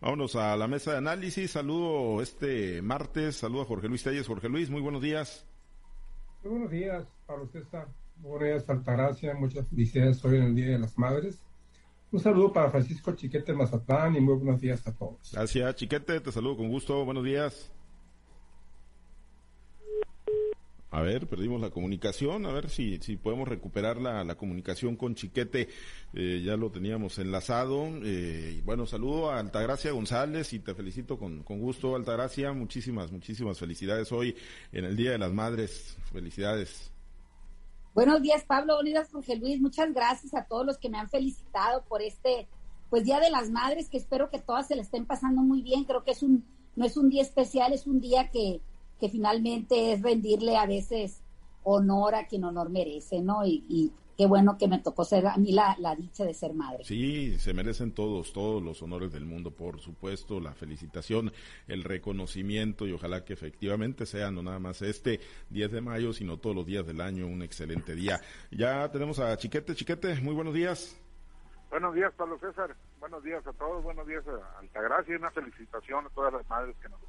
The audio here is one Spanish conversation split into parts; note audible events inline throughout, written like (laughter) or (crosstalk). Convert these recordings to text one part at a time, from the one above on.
Vámonos a la mesa de análisis. Saludo este martes, saludo a Jorge Luis Telles. Jorge Luis, muy buenos días. Muy buenos días, Pablo César. Buenos días, Altagracia. Muchas felicidades hoy en el Día de las Madres. Un saludo para Francisco Chiquete Mazatlán y muy buenos días a todos. Gracias, Chiquete. Te saludo con gusto. Buenos días. A ver, perdimos la comunicación, a ver si, si podemos recuperar la, la comunicación con Chiquete, eh, ya lo teníamos enlazado. Eh, bueno, saludo a Altagracia González y te felicito con, con gusto, Altagracia. Muchísimas, muchísimas felicidades hoy en el Día de las Madres. Felicidades. Buenos días, Pablo. Días, Jorge Luis. Muchas gracias a todos los que me han felicitado por este, pues, Día de las Madres, que espero que todas se le estén pasando muy bien. Creo que es un, no es un día especial, es un día que que finalmente es rendirle a veces honor a quien honor merece, ¿no? Y, qué bueno que me tocó ser a mí la, dicha de ser madre. Sí, se merecen todos, todos los honores del mundo, por supuesto, la felicitación, el reconocimiento y ojalá que efectivamente sea no nada más este 10 de mayo, sino todos los días del año un excelente día. Ya tenemos a Chiquete, Chiquete, muy buenos días. Buenos días, Pablo César. Buenos días a todos. Buenos días a Altagracia y una felicitación a todas las madres que nos.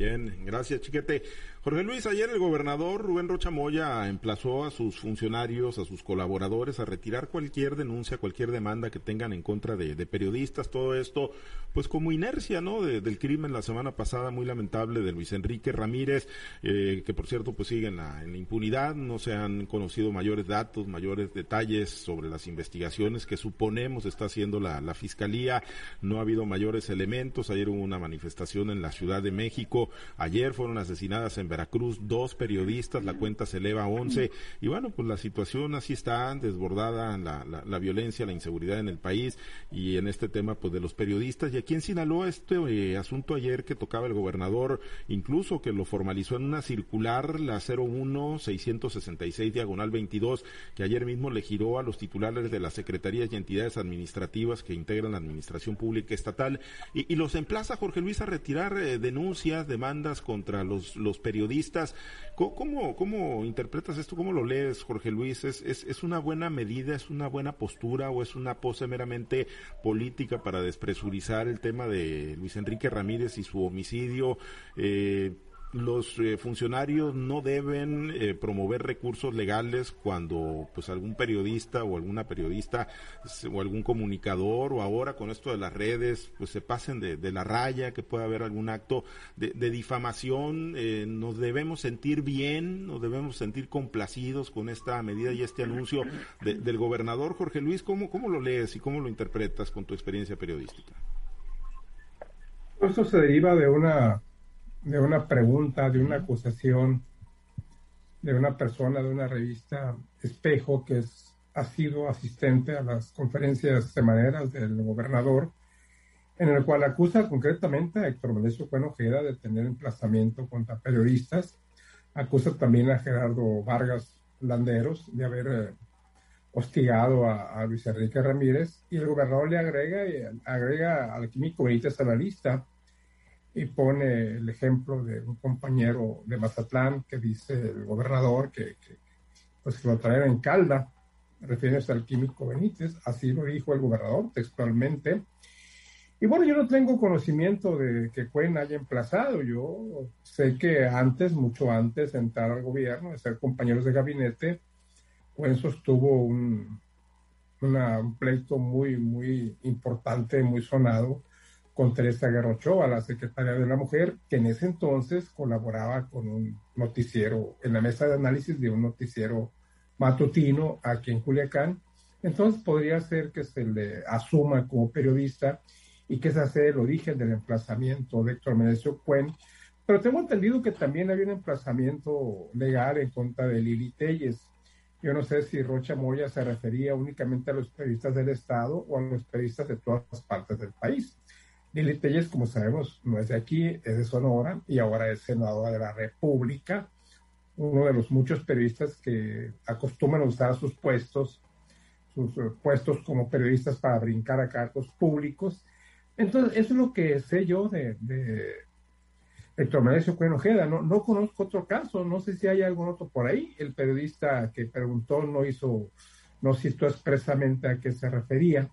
Bien, gracias, Chiquete. Jorge Luis, ayer el gobernador Rubén Rocha Moya emplazó a sus funcionarios, a sus colaboradores a retirar cualquier denuncia, cualquier demanda que tengan en contra de, periodistas, todo esto, pues como inercia, ¿no? del crimen la semana pasada, muy lamentable, de Luis Enrique Ramírez, eh, que por cierto, pues sigue en la, impunidad, no se han conocido mayores datos, mayores detalles sobre las investigaciones que suponemos está haciendo la fiscalía, no ha habido mayores elementos, ayer hubo una manifestación en la Ciudad de México, ayer fueron asesinadas en Veracruz dos periodistas, la cuenta se eleva a 11 y bueno, pues la situación así está desbordada, la, la, violencia, la inseguridad en el país y en este tema pues de los periodistas. Y aquí en Sinaloa este eh, asunto ayer que tocaba el gobernador, incluso que lo formalizó en una circular, la 01 666 diagonal 22, que ayer mismo le giró a los titulares de las secretarías y entidades administrativas que integran la administración pública estatal. Y, los emplaza Jorge Luis a retirar eh, denuncias, demandas contra los, los periodistas. ¿Cómo, ¿Cómo, interpretas esto? ¿Cómo lo lees, Jorge Luis? ¿Es, ¿Es, es, una buena medida, es una buena postura o es una pose meramente política para despresurizar el tema de Luis Enrique Ramírez y su homicidio? Eh, los eh, funcionarios no deben eh, promover recursos legales cuando pues algún periodista o alguna periodista o algún comunicador o ahora con esto de las redes pues se pasen de, la raya que pueda haber algún acto de, difamación eh, nos debemos sentir bien nos debemos sentir complacidos con esta medida y este anuncio del gobernador Jorge Luis ¿cómo, cómo lo lees y cómo lo interpretas con tu experiencia periodística? Esto se deriva de una de una pregunta, de una acusación de una persona de una revista Espejo que es, ha sido asistente a las conferencias semaneras del gobernador, en el cual acusa concretamente a Héctor Melesio Ojeda de tener emplazamiento contra periodistas, acusa también a Gerardo Vargas Landeros de haber eh, hostigado a, Luis Enrique Ramírez y el gobernador le agrega, agrega al químico Benítez a la lista y pone el ejemplo de un compañero de Mazatlán que dice el gobernador que, pues que lo traen en calda, refiriéndose al químico Benítez, así lo dijo el gobernador textualmente. Y bueno, yo no tengo conocimiento de que Cuen haya emplazado, yo sé que antes, mucho antes de entrar al gobierno, de ser compañeros de gabinete, Cuen sostuvo un, un pleito muy, muy importante, muy sonado con Teresa Guerra Ochoa, la secretaria de la Mujer, que en ese entonces colaboraba con un noticiero, en la mesa de análisis de un noticiero matutino aquí en Culiacán. Entonces podría ser que se le asuma como periodista y que ese sea el origen del emplazamiento de Héctor Menecio Cuen. Pero tengo entendido que también había un emplazamiento legal en contra de Lili Telles. Yo no sé si Rocha Moya se refería únicamente a los periodistas del Estado o a los periodistas de todas partes del país. Lili Telles, como sabemos, no es de aquí, es de Sonora y ahora es senadora de la República, uno de los muchos periodistas que acostumbran usar sus puestos, sus eh, puestos como periodistas para brincar a cargos públicos. Entonces, eso es lo que sé yo de, de Héctor Menecio Ojeda. No, no conozco otro caso, no sé si hay algún otro por ahí. El periodista que preguntó no hizo, no citó expresamente a qué se refería.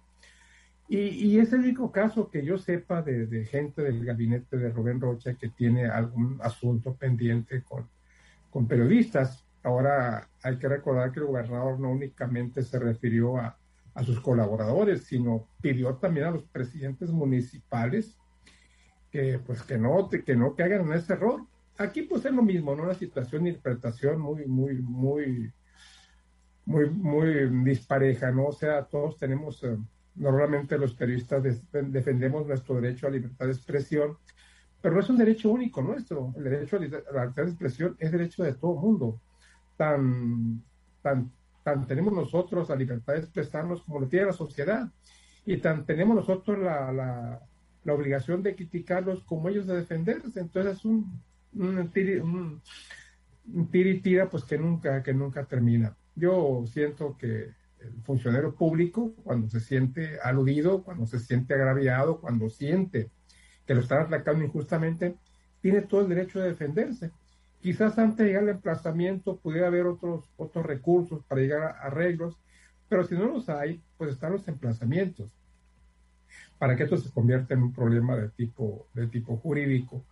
Y, es el único caso que yo sepa de, gente del gabinete de Rubén Rocha que tiene algún asunto pendiente con, con periodistas. Ahora hay que recordar que el gobernador no únicamente se refirió a, a sus colaboradores, sino pidió también a los presidentes municipales que pues que no, que no caigan en ese error. Aquí pues es lo mismo, ¿no? Una situación de interpretación muy, muy, muy, muy, muy dispareja, ¿no? O sea, todos tenemos, eh, normalmente los periodistas defendemos nuestro derecho a libertad de expresión, pero no es un derecho único nuestro. El derecho a la libertad de expresión es derecho de todo mundo. Tan, tan tan tenemos nosotros la libertad de expresarnos como lo tiene la sociedad y tan tenemos nosotros la, la, la obligación de criticarlos como ellos de defenderse. Entonces es un, un, tiri, un, tira pues que nunca, que nunca termina. Yo siento que el funcionario público, cuando se siente aludido, cuando se siente agraviado, cuando siente que lo están atacando injustamente, tiene todo el derecho de defenderse. Quizás antes de llegar al emplazamiento pudiera haber otros, otros recursos para llegar a arreglos, pero si no los hay, pues están los emplazamientos. Para que esto se convierta en un problema de tipo, de tipo jurídico.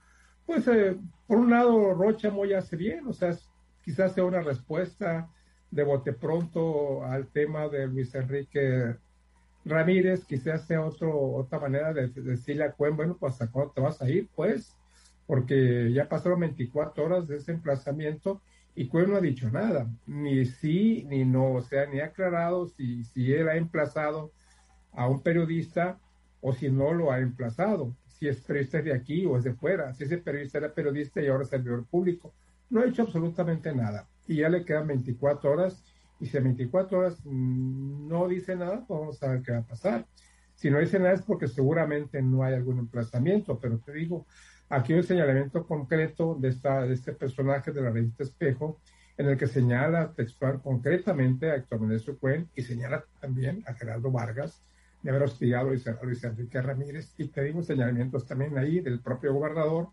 Pues, eh, por un lado, Rocha muy hace bien, o sea, quizás sea una respuesta de bote pronto al tema de Luis Enrique Ramírez, quizás sea otro, otra manera de, decirle a Cuen, bueno, pues ¿a cuándo te vas a ir? Pues porque ya pasaron 24 horas de ese emplazamiento y Cuen no ha dicho nada, ni sí ni no, o sea, ni ha aclarado si, si él ha emplazado a un periodista o si no lo ha emplazado, si es periodista de aquí o es de fuera, si ese periodista era periodista y ahora servidor público. No ha hecho absolutamente nada y ya le quedan 24 horas y si a 24 horas no dice nada, pues vamos a ver qué va a pasar. Si no dice nada es porque seguramente no hay algún emplazamiento, pero te digo, Aquí hay un señalamiento concreto de, esta, de este personaje de la revista Espejo, en el que señala textual concretamente a Héctor Menezes Cuen y señala también a Gerardo Vargas de haber hostigado a Luis Enrique Ramírez. Y pedimos señalamientos también ahí del propio gobernador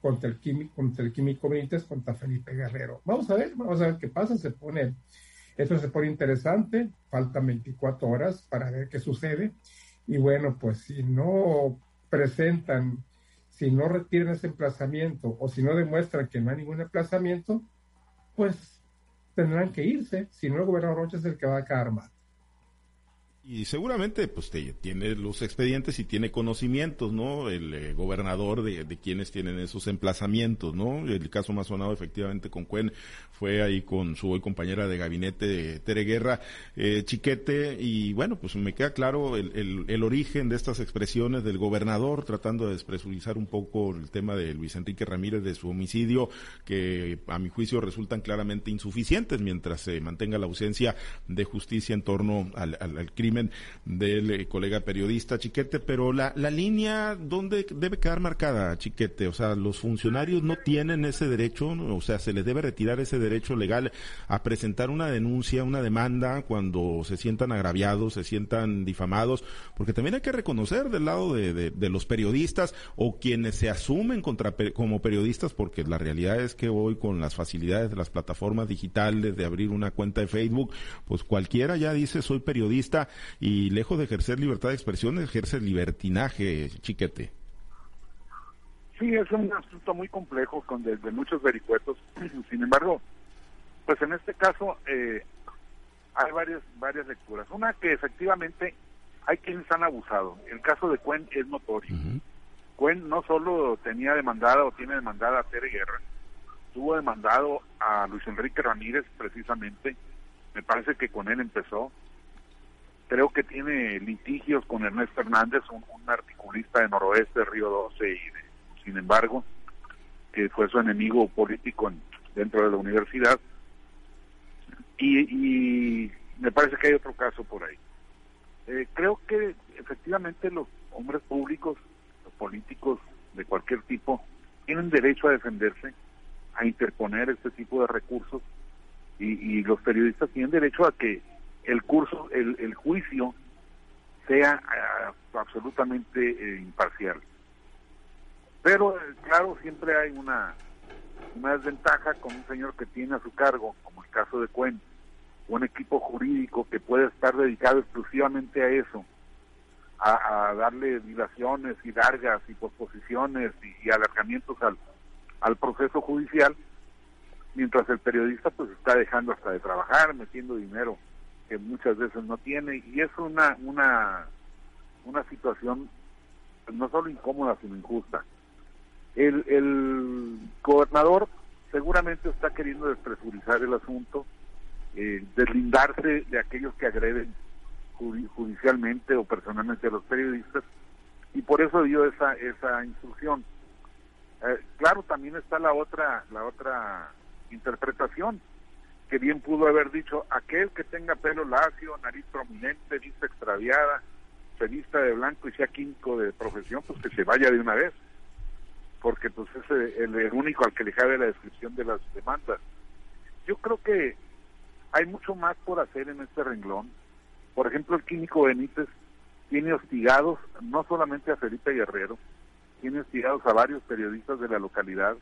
contra el químico, contra el químico Benítez, contra Felipe Guerrero. Vamos a ver, vamos a ver qué pasa. Se pone, esto se pone interesante. Faltan 24 horas para ver qué sucede. Y bueno, pues si no presentan si no retiran ese emplazamiento o si no demuestran que no hay ningún emplazamiento, pues tendrán que irse, si no el gobernador Rocha es el que va a quedar mal. Y seguramente pues tiene los expedientes y tiene conocimientos, ¿no? El eh, gobernador de, quienes tienen esos emplazamientos, ¿no? El caso más sonado efectivamente con Cuen fue ahí con su hoy compañera de gabinete, Tere Guerra, eh, Chiquete, y bueno, pues me queda claro el, origen de estas expresiones del gobernador, tratando de despresurizar un poco el tema de Luis Enrique Ramírez, de su homicidio, que a mi juicio resultan claramente insuficientes mientras se mantenga la ausencia de justicia en torno al, al crimen del eh, colega periodista Chiquete, pero la, la línea, ¿dónde debe quedar marcada, Chiquete? O sea, los funcionarios no tienen ese derecho, o sea, se les debe retirar ese derecho legal a presentar una denuncia, una demanda cuando se sientan agraviados, se sientan difamados, porque también hay que reconocer del lado de, de, los periodistas o quienes se asumen contra, como periodistas, porque la realidad es que hoy con las facilidades de las plataformas digitales, de abrir una cuenta de Facebook, pues cualquiera ya dice soy periodista y lejos de ejercer libertad de expresión, ejerce libertinaje, chiquete. Sí, es un asunto muy complejo con de, muchos vericuetos. (clears throat) Sin embargo, pues en este caso eh, hay varias varias lecturas. Una que efectivamente hay quienes han abusado. El caso de Cuen es notorio. Cuen no solo tenía demandada o tiene demandada a Tere Guerra, tuvo demandado a Luis Enrique Ramírez precisamente. Me parece que con él empezó creo que tiene litigios con Ernesto Hernández, un, articulista de Noroeste, Río 12, y sin embargo, que fue su enemigo político dentro de la universidad. Y, me parece que hay otro caso por ahí. Eh, creo que efectivamente los hombres públicos, los políticos de cualquier tipo, tienen derecho a defenderse, a interponer este tipo de recursos, y, y los periodistas tienen derecho a que el curso, el, juicio sea ah, absolutamente eh, imparcial. Pero, eh, claro, siempre hay una, una desventaja con un señor que tiene a su cargo, como el caso de Cuen, un equipo jurídico que puede estar dedicado exclusivamente a eso, a, darle dilaciones y largas y posposiciones y, alargamientos al, al proceso judicial, mientras el periodista pues está dejando hasta de trabajar, metiendo dinero que muchas veces no tiene y es una una una situación no solo incómoda sino injusta. El, el gobernador seguramente está queriendo despresurizar el asunto, eh, deslindarse de aquellos que agreden judicialmente o personalmente a los periodistas y por eso dio esa esa instrucción. Eh, claro, también está la otra la otra interpretación que bien pudo haber dicho aquel que tenga pelo lacio, nariz prominente, vista extraviada, se de blanco y sea químico de profesión, pues que se vaya de una vez, porque pues es el, el único al que le cabe la descripción de las demandas. Yo creo que hay mucho más por hacer en este renglón por ejemplo, el químico Benítez tiene hostigados no solamente a Felipe Guerrero, tiene hostigados a varios periodistas de la localidad.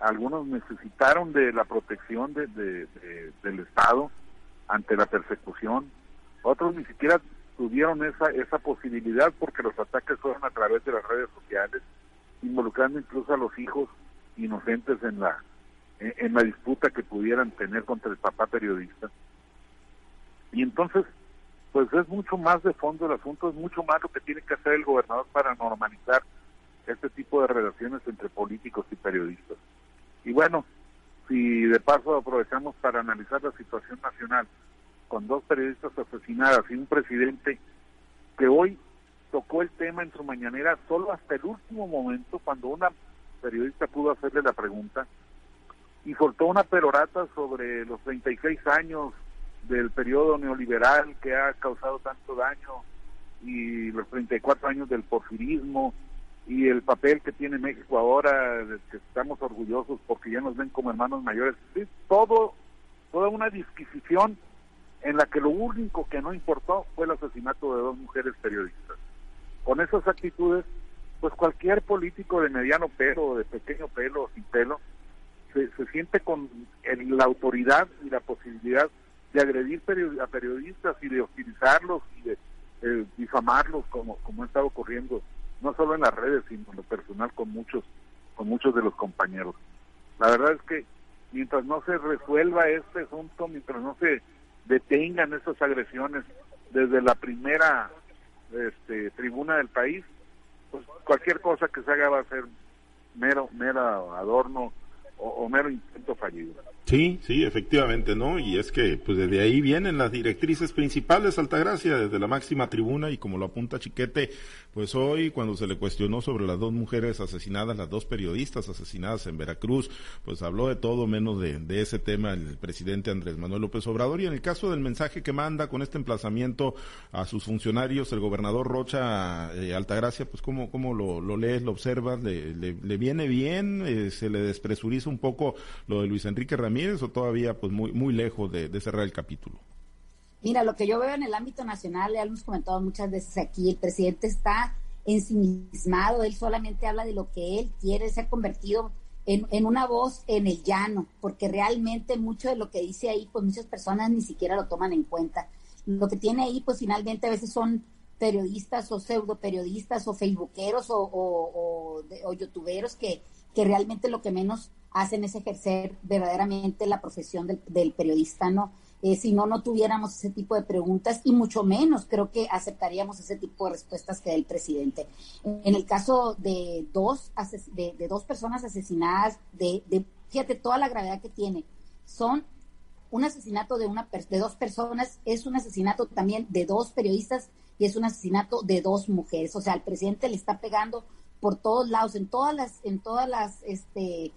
Algunos necesitaron de la protección de, del Estado ante la persecución. Otros ni siquiera tuvieron esa, esa posibilidad porque los ataques fueron a través de las redes sociales, involucrando incluso a los hijos inocentes en la, en la disputa que pudieran tener contra el papá periodista. Y entonces pues es mucho más de fondo el asunto, es mucho más lo que tiene que hacer el gobernador para normalizar este tipo de relaciones entre políticos y periodistas. Y bueno, si de paso aprovechamos para analizar la situación nacional con dos periodistas asesinadas y un presidente que hoy tocó el tema en su mañanera solo hasta el último momento cuando una periodista pudo hacerle la pregunta y soltó una perorata sobre los 36 años del periodo neoliberal que ha causado tanto daño y los 34 años del porfirismo y el papel que tiene México ahora, que estamos orgullosos porque ya nos ven como hermanos mayores, es todo, toda una disquisición en la que lo único que no importó fue el asesinato de dos mujeres periodistas. Con esas actitudes, pues cualquier político de mediano pelo, de pequeño pelo, sin pelo, se, se siente con la autoridad y la posibilidad de agredir a periodistas y de hostilizarlos y de eh, difamarlos como, como ha estado ocurriendo no solo en las redes sino en lo personal con muchos con muchos de los compañeros. La verdad es que mientras no se resuelva este asunto mientras no se detengan esas agresiones desde la primera este, tribuna del país pues cualquier cosa que se haga va a ser mero mero adorno o mero intento fallido Sí, sí, efectivamente, ¿no? Y es que, pues desde ahí vienen las directrices principales, Altagracia, desde la máxima tribuna, y como lo apunta Chiquete, pues hoy, cuando se le cuestionó sobre las dos mujeres asesinadas, las dos periodistas asesinadas en Veracruz, pues habló de todo menos de, ese tema el presidente Andrés Manuel López Obrador. Y en el caso del mensaje que manda con este emplazamiento a sus funcionarios, el gobernador Rocha eh, Altagracia, pues cómo, cómo lo, lees, lo observas, le, le, viene bien, eh, se le despresuriza un poco lo de Luis Enrique Ramírez o todavía pues muy, muy lejos de, cerrar el capítulo? Mira, lo que yo veo en el ámbito nacional, ya lo hemos comentado muchas veces aquí, el presidente está ensimismado, él solamente habla de lo que él quiere, se ha convertido en, en, una voz en el llano, porque realmente mucho de lo que dice ahí, pues muchas personas ni siquiera lo toman en cuenta. Lo que tiene ahí, pues finalmente a veces son periodistas o pseudo periodistas o facebookeros o, o, o youtuberos que, que realmente lo que menos hacen es ejercer verdaderamente la profesión del, periodista, ¿no? Eh, si no, no tuviéramos ese tipo de preguntas y mucho menos creo que aceptaríamos ese tipo de respuestas que da el presidente. En el caso de dos, de, dos personas asesinadas, de, fíjate toda la gravedad que tiene, son un asesinato de, una, de dos personas, es un asesinato también de dos periodistas y es un asesinato de dos mujeres. O sea, el presidente le está pegando por todos lados, en todas las, en todas las, este,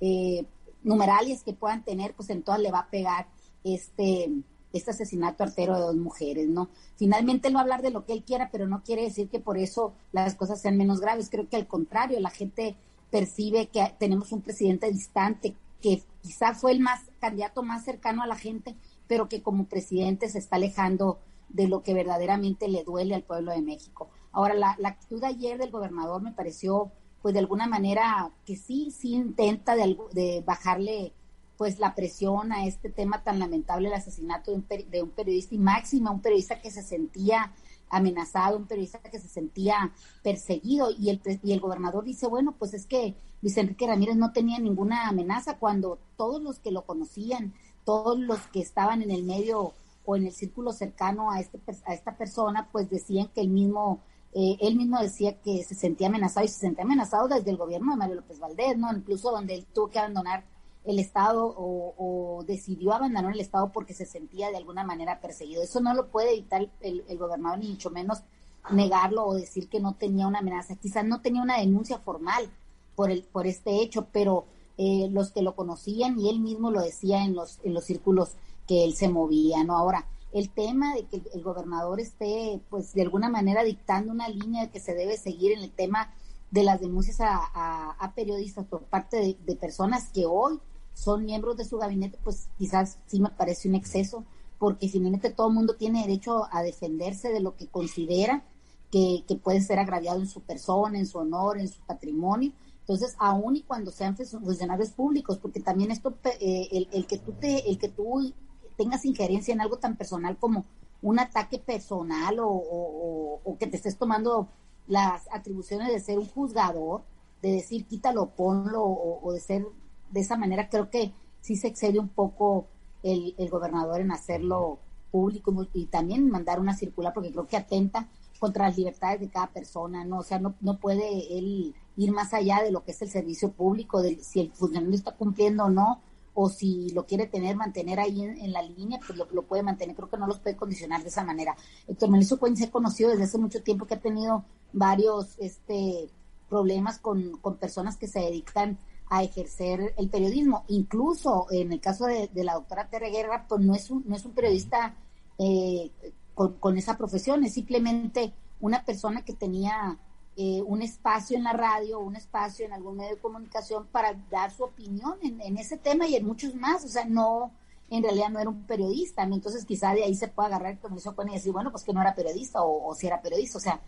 eh, numerales que puedan tener, pues en todas le va a pegar este, este asesinato artero de dos mujeres, ¿no? Finalmente él va a hablar de lo que él quiera, pero no quiere decir que por eso las cosas sean menos graves. Creo que al contrario, la gente percibe que tenemos un presidente distante, que quizá fue el más candidato más cercano a la gente, pero que como presidente se está alejando de lo que verdaderamente le duele al pueblo de México. Ahora, la, la actitud ayer del gobernador me pareció pues de alguna manera que sí, sí intenta de, de bajarle pues la presión a este tema tan lamentable, el asesinato de un, de un periodista y máxima, un periodista que se sentía amenazado, un periodista que se sentía perseguido y el, y el gobernador dice, bueno, pues es que Luis Enrique Ramírez no tenía ninguna amenaza cuando todos los que lo conocían, todos los que estaban en el medio o en el círculo cercano a, este, a esta persona, pues decían que el mismo, eh, él mismo decía que se sentía amenazado y se sentía amenazado desde el gobierno de Mario López Valdés, ¿no? Incluso donde él tuvo que abandonar el Estado o, decidió abandonar el Estado porque se sentía de alguna manera perseguido. Eso no lo puede evitar el, gobernador, ni mucho menos negarlo o decir que no tenía una amenaza. Quizás no tenía una denuncia formal por, el, por este hecho, pero eh, los que lo conocían y él mismo lo decía en los, en los círculos que él se movía, ¿no? Ahora, el tema de que el, gobernador esté, pues, de alguna manera dictando una línea que se debe seguir en el tema de las denuncias a, periodistas por parte de personas que hoy son miembros de su gabinete, pues quizás sí me parece un exceso, porque finalmente todo el mundo tiene derecho a defenderse de lo que considera que, puede ser agraviado en su persona, en su honor, en su patrimonio. Entonces, aún y cuando sean funcionarios públicos, porque también esto, eh, el, que tú te, el que tú tengas injerencia en algo tan personal como un ataque personal o, que te estés tomando las atribuciones de ser un juzgador, de decir quítalo, ponlo, o de ser de esa manera creo que sí se excede un poco el, gobernador en hacerlo público y también mandar una circular porque creo que atenta contra las libertades de cada persona, ¿no? O sea, no, no puede él ir más allá de lo que es el servicio público, de si el funcionario está cumpliendo o no, o si lo quiere tener, mantener ahí en, la línea, pues lo, puede mantener. Creo que no los puede condicionar de esa manera. Héctor Melissa Cuén se ha conocido desde hace mucho tiempo que ha tenido varios este, problemas con, con personas que se dedican a ejercer el periodismo. Incluso en el caso de, la doctora Tere Guerra, pues no es un, no es un periodista eh, con, esa profesión, es simplemente una persona que tenía eh, un espacio en la radio, un espacio en algún medio de comunicación para dar su opinión en, ese tema y en muchos más. O sea, no, en realidad no era un periodista, entonces quizá de ahí se puede agarrar el hizo y decir, bueno, pues que no era periodista o, si era periodista. O sea,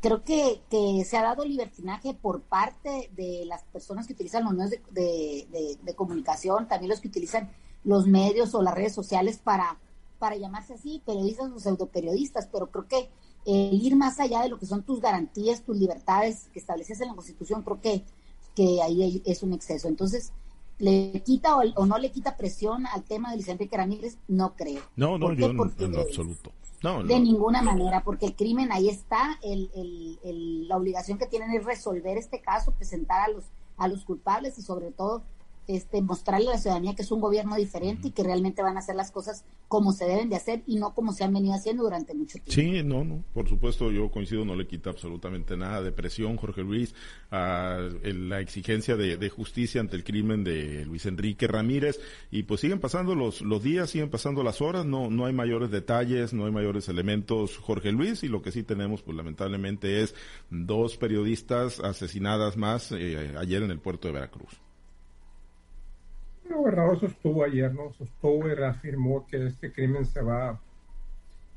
creo que, que, se ha dado libertinaje por parte de las personas que utilizan los medios de, comunicación, también los que utilizan los medios o las redes sociales para, para llamarse así, periodistas o pseudoperiodistas, pero creo que el ir más allá de lo que son tus garantías, tus libertades que estableces en la Constitución, creo que, que ahí es un exceso. Entonces, ¿le quita o, no le quita presión al tema de Luis Enrique Ramírez? No creo. No, no, yo en lo absoluto. De ninguna manera, porque el crimen ahí está, el, el, la obligación que tienen es resolver este caso, presentar a los, a los culpables y sobre todo este, mostrarle a la ciudadanía que es un gobierno diferente y que realmente van a hacer las cosas como se deben de hacer y no como se han venido haciendo durante mucho tiempo. Sí, no, no, por supuesto, yo coincido, no le quita absolutamente nada de presión, Jorge Luis, a la exigencia de, justicia ante el crimen de Luis Enrique Ramírez y pues siguen pasando los, los días, siguen pasando las horas, no, no hay mayores detalles, no hay mayores elementos, Jorge Luis, y lo que sí tenemos, pues lamentablemente es dos periodistas asesinadas más eh, ayer en el puerto de Veracruz. El gobernador sostuvo ayer, ¿no? Sostuvo y reafirmó que este crimen se va,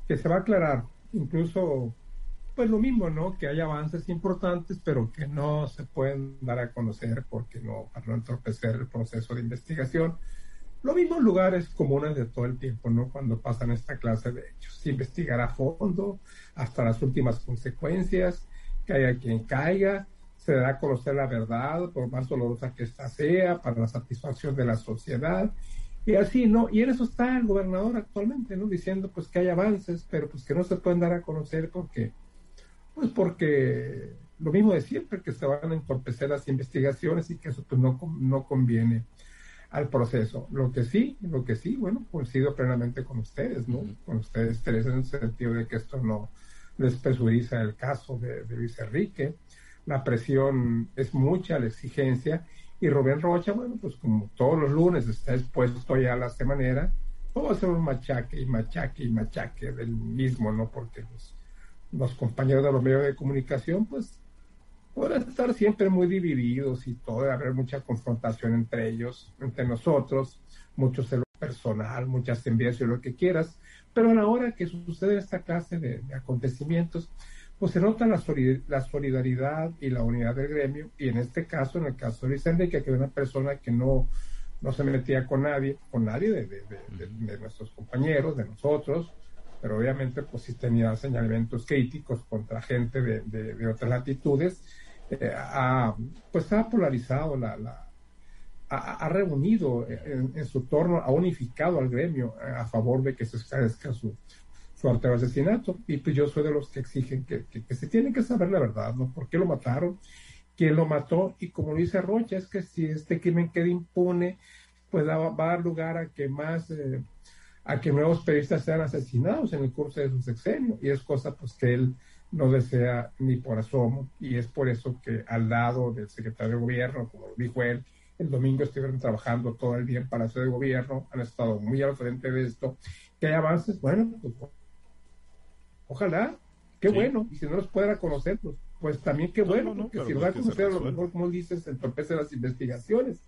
que se va a aclarar. Incluso, pues lo mismo, ¿no? Que hay avances importantes, pero que no se pueden dar a conocer porque no, para no entorpecer el proceso de investigación. Lo mismo en lugares comunes de todo el tiempo, ¿no? Cuando pasan esta clase de hechos. Se investigará a fondo hasta las últimas consecuencias, que haya quien caiga, se da a conocer la verdad, por más dolorosa que ésta sea, para la satisfacción de la sociedad. Y así, ¿no? Y en eso está el gobernador actualmente, ¿no? Diciendo pues que hay avances, pero pues que no se pueden dar a conocer porque, pues porque lo mismo de siempre, que se van a entorpecer las investigaciones y que eso pues no, no conviene al proceso. Lo que sí, lo que sí, bueno, coincido plenamente con ustedes, ¿no? Con ustedes tres en el sentido de que esto no despresuriza el caso de, de Luis Enrique la presión es mucha, la exigencia, y Rubén Rocha, bueno, pues como todos los lunes está expuesto ya a la manera, todo va a ser un machaque y machaque y machaque del mismo, ¿no? Porque los, los compañeros de los medios de comunicación, pues, podrán estar siempre muy divididos y todo, haber mucha confrontación entre ellos, entre nosotros, mucho celo personal, muchas envidias y lo que quieras, pero a la hora que sucede esta clase de acontecimientos, pues se nota la, solidaridad y la unidad del gremio, y en este caso, en el caso de Luis Enrique, que era una persona que no, no se metía con nadie, con nadie de, nuestros compañeros, de nosotros, pero obviamente pues sí tenía señalamientos críticos contra gente de, otras latitudes, eh, ha, pues ha polarizado la, la ha, reunido en, su torno, ha unificado al gremio eh, a favor de que se esclarezca su, su asesinato. Y pues yo soy de los que exigen que, que, se tiene que saber la verdad, ¿no? ¿Por qué lo mataron? ¿Quién lo mató? Y como dice Rocha, es que si este crimen queda impune, pues va, a dar lugar a que más... Eh, a que nuevos periodistas sean asesinados en el curso de su sexenio y es cosa pues que él no desea ni por asomo y es por eso que al lado del secretario de gobierno, como dijo él, el domingo estuvieron trabajando todo el día en Palacio de Gobierno, han estado muy al frente de esto, que hay avances, bueno, pues ojalá, qué bueno, y si no los pudiera conocer, pues, pues también qué bueno, porque si los va a conocer, a lo mejor, como dices, entorpece las investigaciones,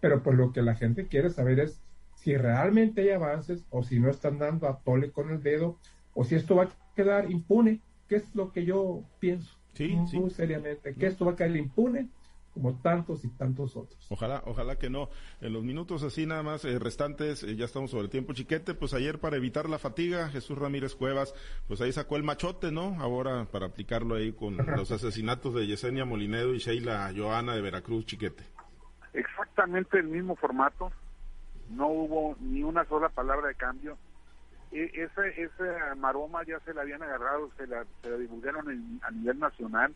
pero pues lo que la gente quiere saber es si realmente hay avances o si no están dando a tole con el dedo o si esto va a quedar impune, que es lo que yo pienso. Sí, muy seriamente, que esto va a quedar impune como tantos y tantos otros. Ojalá, ojalá que no. En los minutos así nada más eh, restantes, eh, ya estamos sobre el tiempo chiquete, pues ayer para evitar la fatiga, Jesús Ramírez Cuevas, pues ahí sacó el machote, ¿no? Ahora para aplicarlo ahí con los asesinatos de Yesenia Molinedo y Sheila Joana de Veracruz, chiquete. Exactamente el mismo formato, no hubo ni una sola palabra de cambio. E, ese, ese maroma ya se la habían agarrado, se la, se la divulgaron a nivel nacional,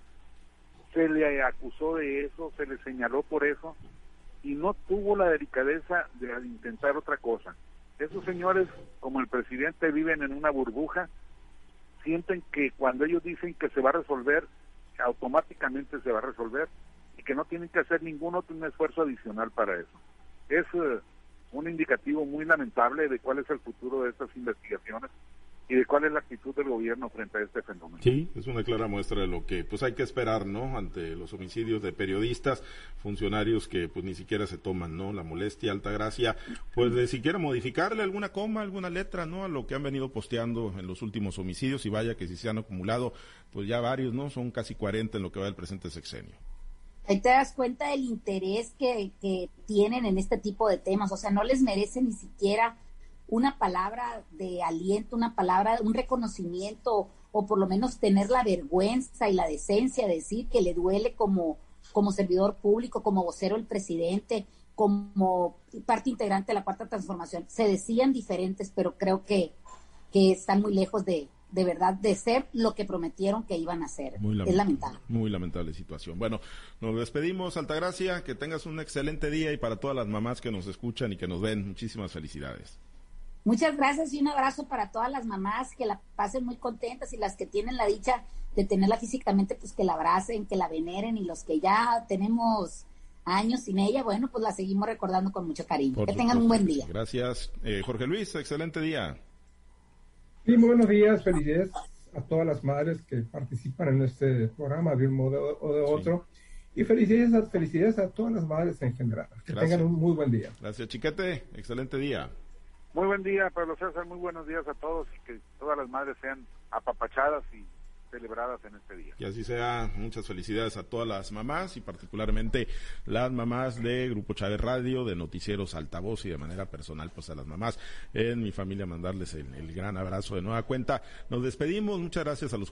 se le acusó de eso, se le señaló por eso y no tuvo la delicadeza de intentar otra cosa. Esos señores, como el presidente, viven en una burbuja, sienten que cuando ellos dicen que se va a resolver, automáticamente se va a resolver y que no tienen que hacer ningún otro esfuerzo adicional para eso. Es eh, un indicativo muy lamentable de cuál es el futuro de estas investigaciones y de cuál es la actitud del gobierno frente a este fenómeno. Sí, es una clara muestra de lo que pues hay que esperar, ¿no? Ante los homicidios de periodistas, funcionarios que pues ni siquiera se toman, ¿no? La molestia, alta gracia, pues de siquiera modificarle alguna coma, alguna letra, ¿no? A lo que han venido posteando en los últimos homicidios y vaya que si se han acumulado, pues ya varios, ¿no? Son casi 40 en lo que va del presente sexenio. Ahí te das cuenta del interés que, que tienen en este tipo de temas, o sea, no les merece ni siquiera una palabra de aliento, una palabra, un reconocimiento, o por lo menos tener la vergüenza y la decencia de decir que le duele como, como servidor público, como vocero del presidente, como parte integrante de la cuarta transformación. Se decían diferentes, pero creo que, que están muy lejos de, de verdad de ser lo que prometieron que iban a hacer. es lamentable. Muy lamentable situación. Bueno, nos despedimos, Altagracia, que tengas un excelente día y para todas las mamás que nos escuchan y que nos ven, muchísimas felicidades. Muchas gracias y un abrazo para todas las mamás que la pasen muy contentas y las que tienen la dicha de tenerla físicamente, pues que la abracen, que la veneren y los que ya tenemos años sin ella, bueno, pues la seguimos recordando con mucho cariño. que tengan un buen día. Gracias. Eh, Jorge Luis, excelente día. Sí, muy buenos días, felicidades a todas las madres que participan en este programa de un modo o de otro. Y felicidades a, felicidades a todas las madres en general. Que tengan un muy buen día. Gracias, Chiquete. Excelente día. Muy buen día, Pablo César. Muy buenos días a todos y que todas las madres sean apapachadas y celebradas en este día. Que así sea. Muchas felicidades a todas las mamás y particularmente las mamás de Grupo Chávez Radio, de Noticieros Altavoz y de manera personal, pues a las mamás en mi familia mandarles el, el gran abrazo de nueva cuenta. Nos despedimos. Muchas gracias a los